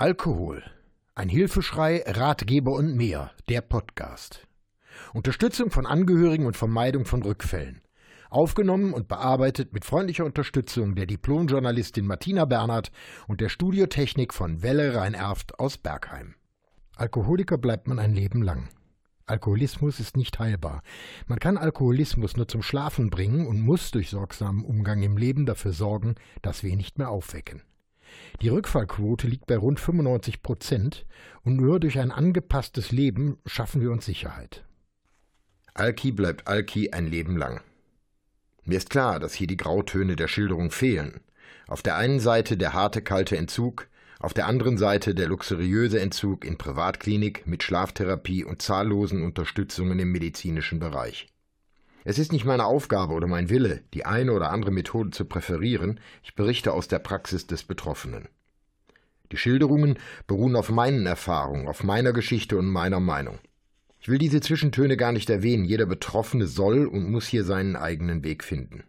Alkohol. Ein Hilfeschrei, Ratgeber und mehr. Der Podcast. Unterstützung von Angehörigen und Vermeidung von Rückfällen. Aufgenommen und bearbeitet mit freundlicher Unterstützung der Diplomjournalistin Martina Bernhard und der Studiotechnik von Welle Rhein-Erft aus Bergheim. Alkoholiker bleibt man ein Leben lang. Alkoholismus ist nicht heilbar. Man kann Alkoholismus nur zum Schlafen bringen und muss durch sorgsamen Umgang im Leben dafür sorgen, dass wir ihn nicht mehr aufwecken. Die Rückfallquote liegt bei rund 95 Prozent und nur durch ein angepasstes Leben schaffen wir uns Sicherheit. Alki bleibt Alki ein Leben lang. Mir ist klar, dass hier die Grautöne der Schilderung fehlen. Auf der einen Seite der harte, kalte Entzug, auf der anderen Seite der luxuriöse Entzug in Privatklinik mit Schlaftherapie und zahllosen Unterstützungen im medizinischen Bereich. Es ist nicht meine Aufgabe oder mein Wille, die eine oder andere Methode zu präferieren, ich berichte aus der Praxis des Betroffenen. Die Schilderungen beruhen auf meinen Erfahrungen, auf meiner Geschichte und meiner Meinung. Ich will diese Zwischentöne gar nicht erwähnen, jeder Betroffene soll und muss hier seinen eigenen Weg finden.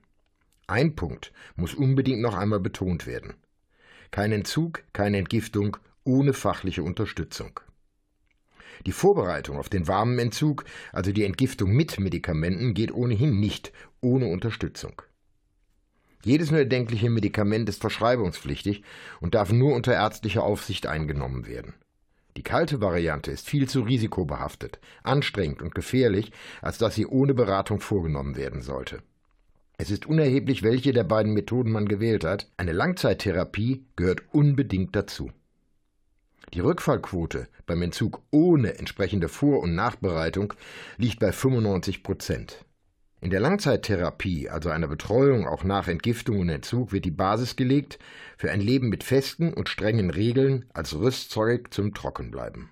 Ein Punkt muss unbedingt noch einmal betont werden. Kein Entzug, keine Entgiftung ohne fachliche Unterstützung. Die Vorbereitung auf den warmen Entzug, also die Entgiftung mit Medikamenten, geht ohnehin nicht ohne Unterstützung. Jedes nur erdenkliche Medikament ist verschreibungspflichtig und darf nur unter ärztlicher Aufsicht eingenommen werden. Die kalte Variante ist viel zu risikobehaftet, anstrengend und gefährlich, als dass sie ohne Beratung vorgenommen werden sollte. Es ist unerheblich, welche der beiden Methoden man gewählt hat, eine Langzeittherapie gehört unbedingt dazu. Die Rückfallquote beim Entzug ohne entsprechende Vor- und Nachbereitung liegt bei 95 Prozent. In der Langzeittherapie, also einer Betreuung auch nach Entgiftung und Entzug, wird die Basis gelegt für ein Leben mit festen und strengen Regeln als Rüstzeug zum Trockenbleiben.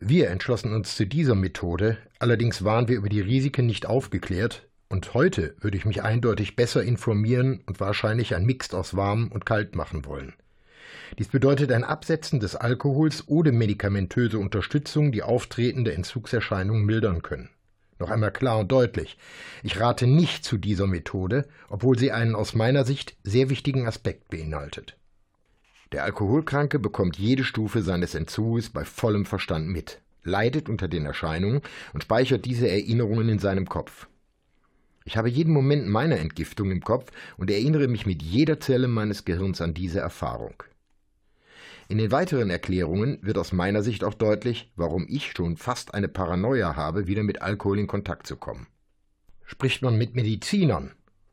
Wir entschlossen uns zu dieser Methode, allerdings waren wir über die Risiken nicht aufgeklärt, und heute würde ich mich eindeutig besser informieren und wahrscheinlich ein Mix aus warm und kalt machen wollen. Dies bedeutet ein Absetzen des Alkohols ohne medikamentöse Unterstützung, die auftretende Entzugserscheinungen mildern können. Noch einmal klar und deutlich. Ich rate nicht zu dieser Methode, obwohl sie einen aus meiner Sicht sehr wichtigen Aspekt beinhaltet. Der Alkoholkranke bekommt jede Stufe seines Entzuges bei vollem Verstand mit, leidet unter den Erscheinungen und speichert diese Erinnerungen in seinem Kopf. Ich habe jeden Moment meiner Entgiftung im Kopf und erinnere mich mit jeder Zelle meines Gehirns an diese Erfahrung. In den weiteren Erklärungen wird aus meiner Sicht auch deutlich, warum ich schon fast eine Paranoia habe, wieder mit Alkohol in Kontakt zu kommen. Spricht man mit Medizinern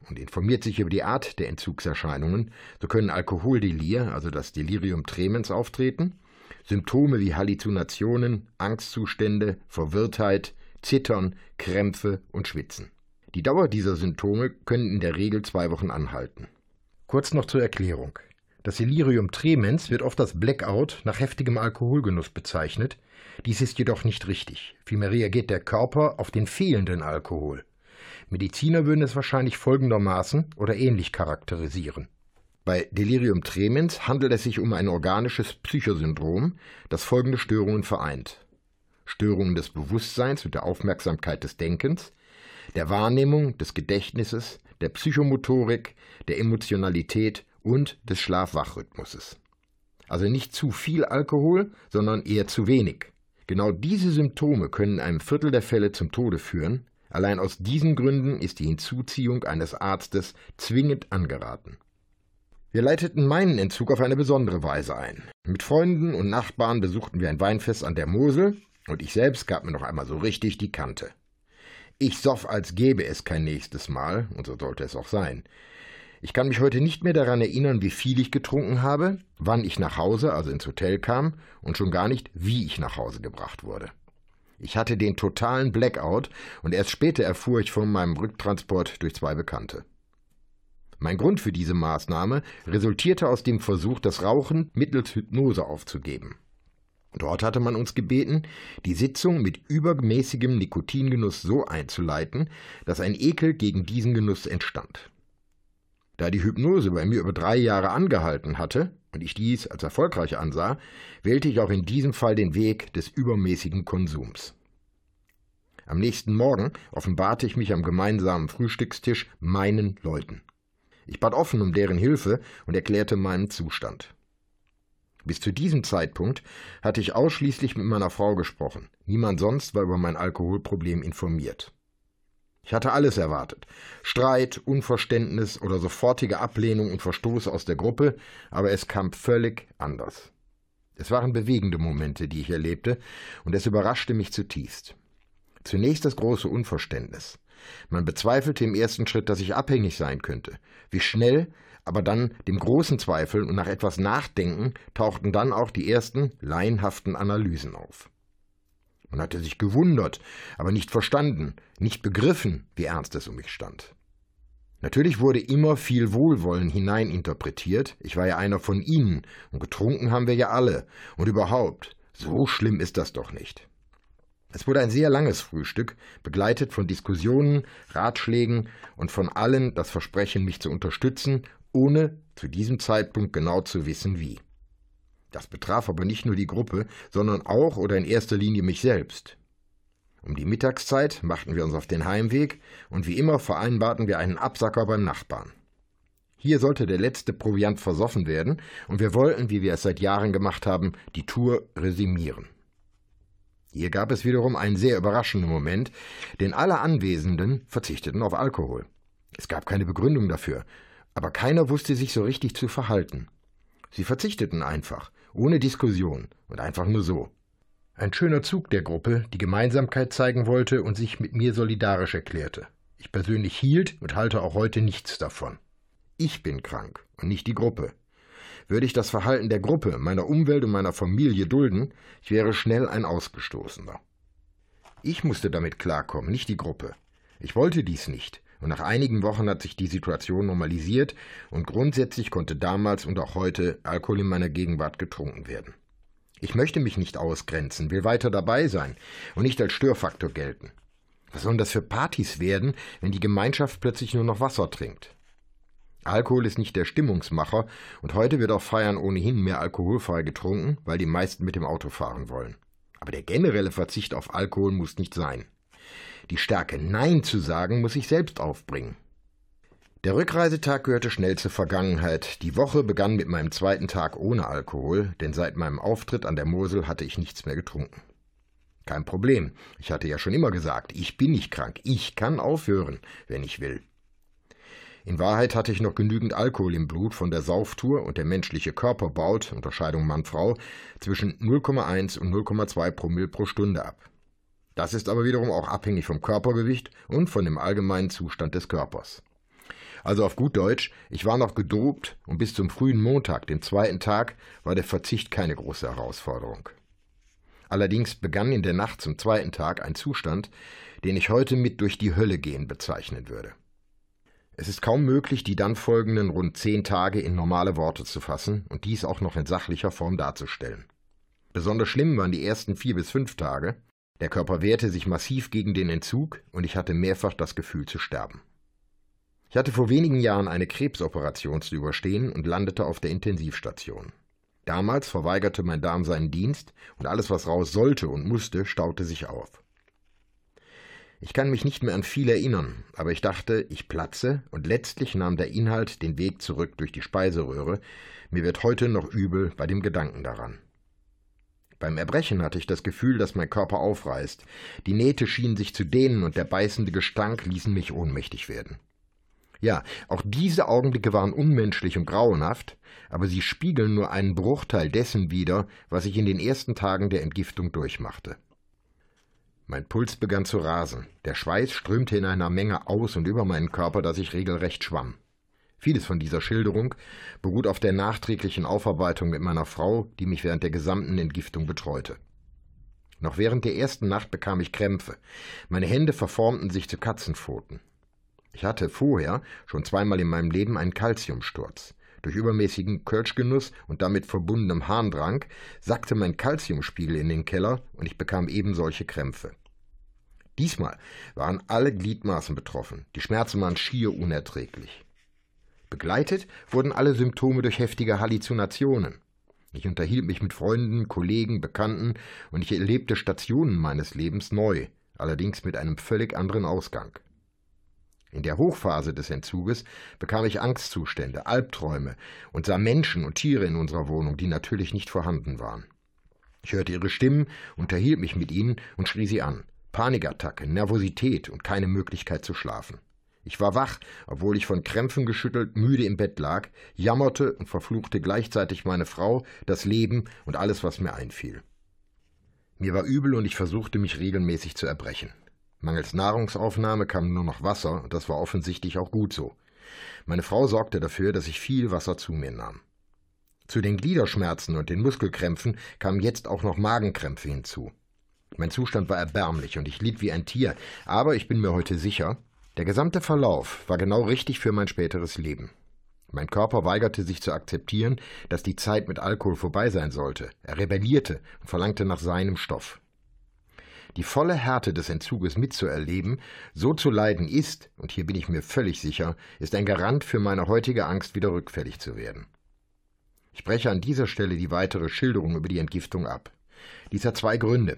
und informiert sich über die Art der Entzugserscheinungen, so können Alkoholdelir, also das Delirium tremens, auftreten, Symptome wie Halluzinationen, Angstzustände, Verwirrtheit, Zittern, Krämpfe und Schwitzen. Die Dauer dieser Symptome können in der Regel zwei Wochen anhalten. Kurz noch zur Erklärung. Das Delirium tremens wird oft als Blackout nach heftigem Alkoholgenuss bezeichnet. Dies ist jedoch nicht richtig. Vielmehr reagiert der Körper auf den fehlenden Alkohol. Mediziner würden es wahrscheinlich folgendermaßen oder ähnlich charakterisieren. Bei Delirium tremens handelt es sich um ein organisches Psychosyndrom, das folgende Störungen vereint. Störungen des Bewusstseins und der Aufmerksamkeit des Denkens, der Wahrnehmung, des Gedächtnisses, der Psychomotorik, der Emotionalität und des Schlaf-Wach-Rhythmuses. Also nicht zu viel Alkohol, sondern eher zu wenig. Genau diese Symptome können in einem Viertel der Fälle zum Tode führen. Allein aus diesen Gründen ist die Hinzuziehung eines Arztes zwingend angeraten. Wir leiteten meinen Entzug auf eine besondere Weise ein. Mit Freunden und Nachbarn besuchten wir ein Weinfest an der Mosel und ich selbst gab mir noch einmal so richtig die Kante. Ich soff, als gäbe es kein nächstes Mal, und so sollte es auch sein. Ich kann mich heute nicht mehr daran erinnern, wie viel ich getrunken habe, wann ich nach Hause, also ins Hotel kam, und schon gar nicht, wie ich nach Hause gebracht wurde. Ich hatte den totalen Blackout und erst später erfuhr ich von meinem Rücktransport durch zwei Bekannte. Mein Grund für diese Maßnahme resultierte aus dem Versuch, das Rauchen mittels Hypnose aufzugeben. Dort hatte man uns gebeten, die Sitzung mit übermäßigem Nikotingenuss so einzuleiten, dass ein Ekel gegen diesen Genuss entstand. Da die Hypnose bei mir über drei Jahre angehalten hatte und ich dies als erfolgreich ansah, wählte ich auch in diesem Fall den Weg des übermäßigen Konsums. Am nächsten Morgen offenbarte ich mich am gemeinsamen Frühstückstisch meinen Leuten. Ich bat offen um deren Hilfe und erklärte meinen Zustand. Bis zu diesem Zeitpunkt hatte ich ausschließlich mit meiner Frau gesprochen. Niemand sonst war über mein Alkoholproblem informiert. Ich hatte alles erwartet. Streit, Unverständnis oder sofortige Ablehnung und Verstoß aus der Gruppe, aber es kam völlig anders. Es waren bewegende Momente, die ich erlebte, und es überraschte mich zutiefst. Zunächst das große Unverständnis. Man bezweifelte im ersten Schritt, dass ich abhängig sein könnte. Wie schnell, aber dann dem großen Zweifel und nach etwas Nachdenken tauchten dann auch die ersten laienhaften Analysen auf. Man hatte sich gewundert, aber nicht verstanden, nicht begriffen, wie ernst es um mich stand. Natürlich wurde immer viel Wohlwollen hineininterpretiert, ich war ja einer von ihnen, und getrunken haben wir ja alle, und überhaupt, so schlimm ist das doch nicht. Es wurde ein sehr langes Frühstück, begleitet von Diskussionen, Ratschlägen und von allen das Versprechen, mich zu unterstützen, ohne zu diesem Zeitpunkt genau zu wissen wie. Das betraf aber nicht nur die Gruppe, sondern auch oder in erster Linie mich selbst. Um die Mittagszeit machten wir uns auf den Heimweg und wie immer vereinbarten wir einen Absacker beim Nachbarn. Hier sollte der letzte Proviant versoffen werden und wir wollten, wie wir es seit Jahren gemacht haben, die Tour resümieren. Hier gab es wiederum einen sehr überraschenden Moment, denn alle Anwesenden verzichteten auf Alkohol. Es gab keine Begründung dafür, aber keiner wusste sich so richtig zu verhalten. Sie verzichteten einfach, ohne Diskussion und einfach nur so. Ein schöner Zug der Gruppe, die Gemeinsamkeit zeigen wollte und sich mit mir solidarisch erklärte. Ich persönlich hielt und halte auch heute nichts davon. Ich bin krank und nicht die Gruppe. Würde ich das Verhalten der Gruppe, meiner Umwelt und meiner Familie dulden, ich wäre schnell ein Ausgestoßener. Ich musste damit klarkommen, nicht die Gruppe. Ich wollte dies nicht, und nach einigen Wochen hat sich die Situation normalisiert und grundsätzlich konnte damals und auch heute Alkohol in meiner Gegenwart getrunken werden. Ich möchte mich nicht ausgrenzen, will weiter dabei sein und nicht als Störfaktor gelten. Was sollen das für Partys werden, wenn die Gemeinschaft plötzlich nur noch Wasser trinkt? Alkohol ist nicht der Stimmungsmacher und heute wird auf Feiern ohnehin mehr alkoholfrei getrunken, weil die meisten mit dem Auto fahren wollen. Aber der generelle Verzicht auf Alkohol muss nicht sein. Die Stärke Nein zu sagen muss ich selbst aufbringen. Der Rückreisetag gehörte schnell zur Vergangenheit. Die Woche begann mit meinem zweiten Tag ohne Alkohol, denn seit meinem Auftritt an der Mosel hatte ich nichts mehr getrunken. Kein Problem. Ich hatte ja schon immer gesagt, ich bin nicht krank. Ich kann aufhören, wenn ich will. In Wahrheit hatte ich noch genügend Alkohol im Blut von der Sauftour und der menschliche Körper baut, Unterscheidung Mann-Frau, zwischen 0,1 und 0,2 Promille pro Stunde ab. Das ist aber wiederum auch abhängig vom Körpergewicht und von dem allgemeinen Zustand des Körpers. Also auf gut Deutsch, ich war noch gedopt und bis zum frühen Montag, dem zweiten Tag, war der Verzicht keine große Herausforderung. Allerdings begann in der Nacht zum zweiten Tag ein Zustand, den ich heute mit durch die Hölle gehen bezeichnen würde. Es ist kaum möglich, die dann folgenden rund zehn Tage in normale Worte zu fassen und dies auch noch in sachlicher Form darzustellen. Besonders schlimm waren die ersten vier bis fünf Tage, der Körper wehrte sich massiv gegen den Entzug und ich hatte mehrfach das Gefühl zu sterben. Ich hatte vor wenigen Jahren eine Krebsoperation zu überstehen und landete auf der Intensivstation. Damals verweigerte mein Darm seinen Dienst und alles, was raus sollte und musste, staute sich auf. Ich kann mich nicht mehr an viel erinnern, aber ich dachte, ich platze und letztlich nahm der Inhalt den Weg zurück durch die Speiseröhre. Mir wird heute noch übel bei dem Gedanken daran. Beim Erbrechen hatte ich das Gefühl, dass mein Körper aufreißt. Die Nähte schienen sich zu dehnen und der beißende Gestank ließen mich ohnmächtig werden. Ja, auch diese Augenblicke waren unmenschlich und grauenhaft, aber sie spiegeln nur einen Bruchteil dessen wider, was ich in den ersten Tagen der Entgiftung durchmachte. Mein Puls begann zu rasen, der Schweiß strömte in einer Menge aus und über meinen Körper, dass ich regelrecht schwamm. Vieles von dieser Schilderung beruht auf der nachträglichen Aufarbeitung mit meiner Frau, die mich während der gesamten Entgiftung betreute. Noch während der ersten Nacht bekam ich Krämpfe. Meine Hände verformten sich zu Katzenpfoten. Ich hatte vorher schon zweimal in meinem Leben einen Kalziumsturz. Durch übermäßigen Kölschgenuss und damit verbundenem Harndrang sackte mein Kalziumspiegel in den Keller und ich bekam eben solche Krämpfe. Diesmal waren alle Gliedmaßen betroffen. Die Schmerzen waren schier unerträglich. Begleitet wurden alle Symptome durch heftige Halluzinationen. Ich unterhielt mich mit Freunden, Kollegen, Bekannten und ich erlebte Stationen meines Lebens neu, allerdings mit einem völlig anderen Ausgang. In der Hochphase des Entzuges bekam ich Angstzustände, Albträume und sah Menschen und Tiere in unserer Wohnung, die natürlich nicht vorhanden waren. Ich hörte ihre Stimmen, unterhielt mich mit ihnen und schrie sie an. Panikattacke, Nervosität und keine Möglichkeit zu schlafen. Ich war wach, obwohl ich von Krämpfen geschüttelt müde im Bett lag, jammerte und verfluchte gleichzeitig meine Frau, das Leben und alles, was mir einfiel. Mir war übel und ich versuchte mich regelmäßig zu erbrechen. Mangels Nahrungsaufnahme kam nur noch Wasser, und das war offensichtlich auch gut so. Meine Frau sorgte dafür, dass ich viel Wasser zu mir nahm. Zu den Gliederschmerzen und den Muskelkrämpfen kamen jetzt auch noch Magenkrämpfe hinzu. Mein Zustand war erbärmlich und ich litt wie ein Tier, aber ich bin mir heute sicher, der gesamte Verlauf war genau richtig für mein späteres Leben. Mein Körper weigerte sich zu akzeptieren, dass die Zeit mit Alkohol vorbei sein sollte. Er rebellierte und verlangte nach seinem Stoff. Die volle Härte des Entzuges mitzuerleben, so zu leiden ist, und hier bin ich mir völlig sicher, ist ein Garant für meine heutige Angst, wieder rückfällig zu werden. Ich breche an dieser Stelle die weitere Schilderung über die Entgiftung ab. Dies hat zwei Gründe.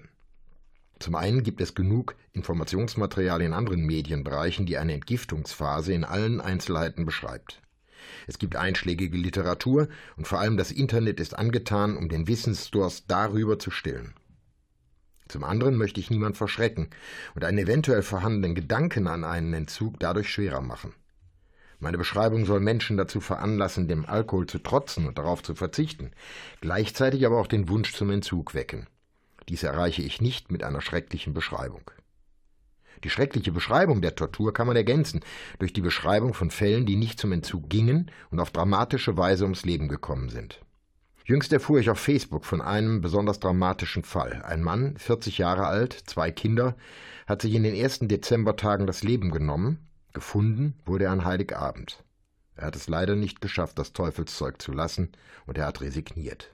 Zum einen gibt es genug Informationsmaterial in anderen Medienbereichen, die eine Entgiftungsphase in allen Einzelheiten beschreibt. Es gibt einschlägige Literatur und vor allem das Internet ist angetan, um den Wissensdurst darüber zu stillen. Zum anderen möchte ich niemand verschrecken und einen eventuell vorhandenen Gedanken an einen Entzug dadurch schwerer machen. Meine Beschreibung soll Menschen dazu veranlassen, dem Alkohol zu trotzen und darauf zu verzichten, gleichzeitig aber auch den Wunsch zum Entzug wecken. Dies erreiche ich nicht mit einer schrecklichen Beschreibung. Die schreckliche Beschreibung der Tortur kann man ergänzen durch die Beschreibung von Fällen, die nicht zum Entzug gingen und auf dramatische Weise ums Leben gekommen sind. Jüngst erfuhr ich auf Facebook von einem besonders dramatischen Fall. Ein Mann, 40 Jahre alt, zwei Kinder, hat sich in den ersten Dezembertagen das Leben genommen. Gefunden wurde er an Heiligabend. Er hat es leider nicht geschafft, das Teufelszeug zu lassen, und er hat resigniert.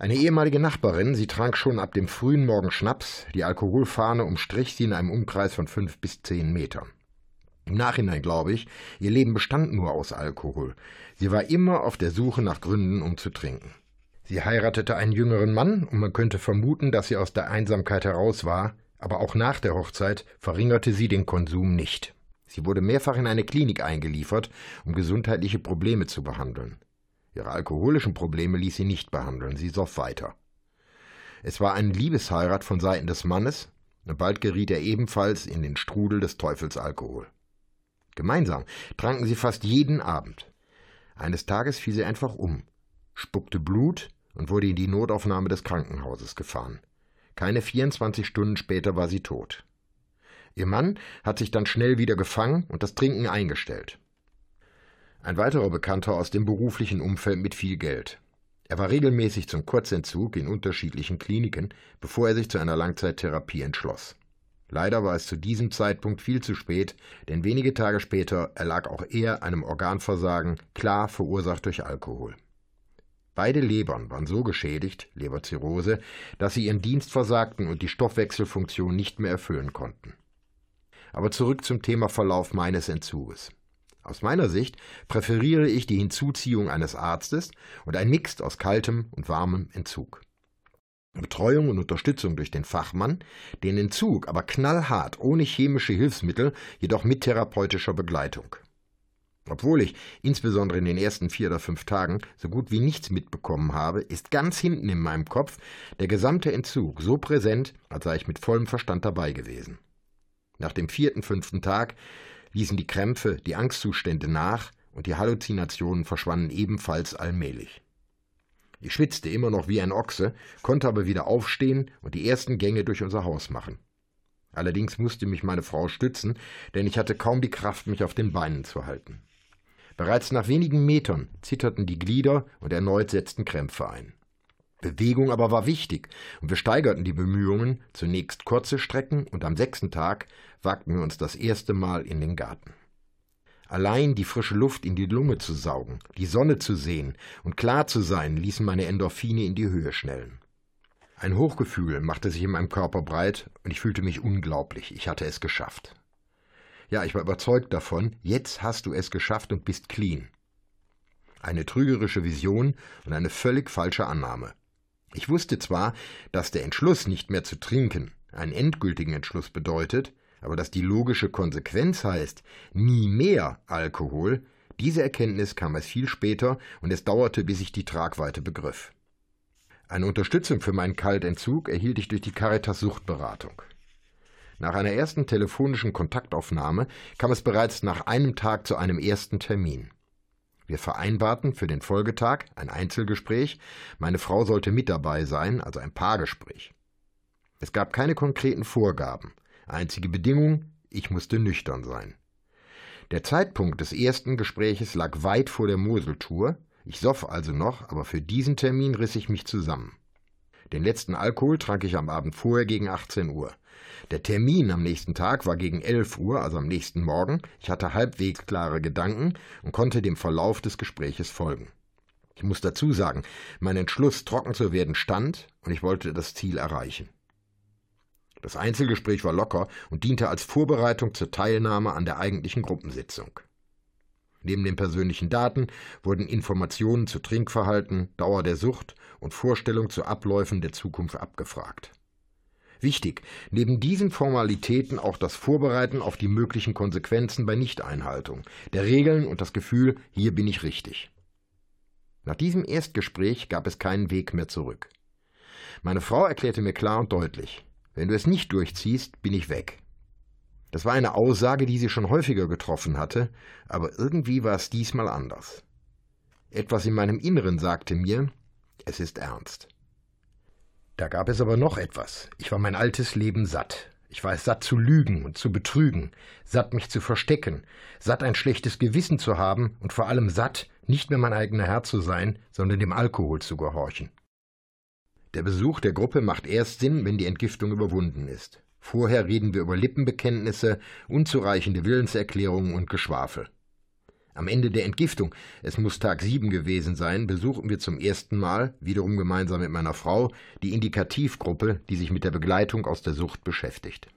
Eine ehemalige Nachbarin, sie trank schon ab dem frühen Morgen Schnaps, die Alkoholfahne umstrich sie in einem Umkreis von fünf bis zehn Metern. Im Nachhinein glaube ich, ihr Leben bestand nur aus Alkohol. Sie war immer auf der Suche nach Gründen, um zu trinken. Sie heiratete einen jüngeren Mann, und man könnte vermuten, dass sie aus der Einsamkeit heraus war, aber auch nach der Hochzeit verringerte sie den Konsum nicht. Sie wurde mehrfach in eine Klinik eingeliefert, um gesundheitliche Probleme zu behandeln. Ihre alkoholischen Probleme ließ sie nicht behandeln, sie soff weiter. Es war eine Liebesheirat von Seiten des Mannes, und bald geriet er ebenfalls in den Strudel des Teufels Alkohol. Gemeinsam tranken sie fast jeden Abend. Eines Tages fiel sie einfach um, spuckte Blut und wurde in die Notaufnahme des Krankenhauses gefahren. Keine 24 Stunden später war sie tot. Ihr Mann hat sich dann schnell wieder gefangen und das Trinken eingestellt. Ein weiterer Bekannter aus dem beruflichen Umfeld mit viel Geld. Er war regelmäßig zum Kurzentzug in unterschiedlichen Kliniken, bevor er sich zu einer Langzeittherapie entschloss. Leider war es zu diesem Zeitpunkt viel zu spät, denn wenige Tage später erlag auch er einem Organversagen, klar verursacht durch Alkohol. Beide Lebern waren so geschädigt, Leberzirrhose, dass sie ihren Dienst versagten und die Stoffwechselfunktion nicht mehr erfüllen konnten. Aber zurück zum Thema Verlauf meines Entzuges. Aus meiner Sicht präferiere ich die Hinzuziehung eines Arztes und ein Mix aus kaltem und warmem Entzug. Betreuung und Unterstützung durch den Fachmann, den Entzug aber knallhart, ohne chemische Hilfsmittel, jedoch mit therapeutischer Begleitung. Obwohl ich, insbesondere in den ersten vier oder fünf Tagen, so gut wie nichts mitbekommen habe, ist ganz hinten in meinem Kopf der gesamte Entzug so präsent, als sei ich mit vollem Verstand dabei gewesen. Nach dem vierten, fünften Tag ließen die Krämpfe, die Angstzustände nach und die Halluzinationen verschwanden ebenfalls allmählich. Ich schwitzte immer noch wie ein Ochse, konnte aber wieder aufstehen und die ersten Gänge durch unser Haus machen. Allerdings musste mich meine Frau stützen, denn ich hatte kaum die Kraft, mich auf den Beinen zu halten. Bereits nach wenigen Metern zitterten die Glieder und erneut setzten Krämpfe ein. Bewegung aber war wichtig, und wir steigerten die Bemühungen, zunächst kurze Strecken, und am sechsten Tag wagten wir uns das erste Mal in den Garten. Allein die frische Luft in die Lunge zu saugen, die Sonne zu sehen und klar zu sein, ließen meine Endorphine in die Höhe schnellen. Ein Hochgefühl machte sich in meinem Körper breit und ich fühlte mich unglaublich. Ich hatte es geschafft. Ja, ich war überzeugt davon, jetzt hast du es geschafft und bist clean. Eine trügerische Vision und eine völlig falsche Annahme. Ich wusste zwar, dass der Entschluss, nicht mehr zu trinken, einen endgültigen Entschluss bedeutet, Aber dass die logische Konsequenz heißt, nie mehr Alkohol, diese Erkenntnis kam erst viel später und es dauerte, bis ich die Tragweite begriff. Eine Unterstützung für meinen Kaltentzug erhielt ich durch die Caritas Suchtberatung. Nach einer ersten telefonischen Kontaktaufnahme kam es bereits nach einem Tag zu einem ersten Termin. Wir vereinbarten für den Folgetag ein Einzelgespräch, meine Frau sollte mit dabei sein, also ein Paargespräch. Es gab keine konkreten Vorgaben. Einzige Bedingung, ich musste nüchtern sein. Der Zeitpunkt des ersten Gespräches lag weit vor der Moseltour, ich soff also noch, aber für diesen Termin riss ich mich zusammen. Den letzten Alkohol trank ich am Abend vorher gegen 18 Uhr. Der Termin am nächsten Tag war gegen 11 Uhr, also am nächsten Morgen. Ich hatte halbwegs klare Gedanken und konnte dem Verlauf des Gespräches folgen. Ich muss dazu sagen, mein Entschluss, trocken zu werden, stand und ich wollte das Ziel erreichen. Das Einzelgespräch war locker und diente als Vorbereitung zur Teilnahme an der eigentlichen Gruppensitzung. Neben den persönlichen Daten wurden Informationen zu Trinkverhalten, Dauer der Sucht und Vorstellung zu Abläufen der Zukunft abgefragt. Wichtig, neben diesen Formalitäten auch das Vorbereiten auf die möglichen Konsequenzen bei Nichteinhaltung der Regeln und das Gefühl, hier bin ich richtig. Nach diesem Erstgespräch gab es keinen Weg mehr zurück. Meine Frau erklärte mir klar und deutlich, wenn du es nicht durchziehst, bin ich weg. Das war eine Aussage, die sie schon häufiger getroffen hatte, aber irgendwie war es diesmal anders. Etwas in meinem Inneren sagte mir, es ist ernst. Da gab es aber noch etwas. Ich war mein altes Leben satt. Ich war es satt zu lügen und zu betrügen, satt mich zu verstecken, satt ein schlechtes Gewissen zu haben und vor allem satt, nicht mehr mein eigener Herr zu sein, sondern dem Alkohol zu gehorchen. Der Besuch der Gruppe macht erst Sinn, wenn die Entgiftung überwunden ist. Vorher reden wir über Lippenbekenntnisse, unzureichende Willenserklärungen und Geschwafel. Am Ende der Entgiftung, es muss Tag sieben gewesen sein, besuchen wir zum ersten Mal, wiederum gemeinsam mit meiner Frau, die Indikativgruppe, die sich mit der Begleitung aus der Sucht beschäftigt.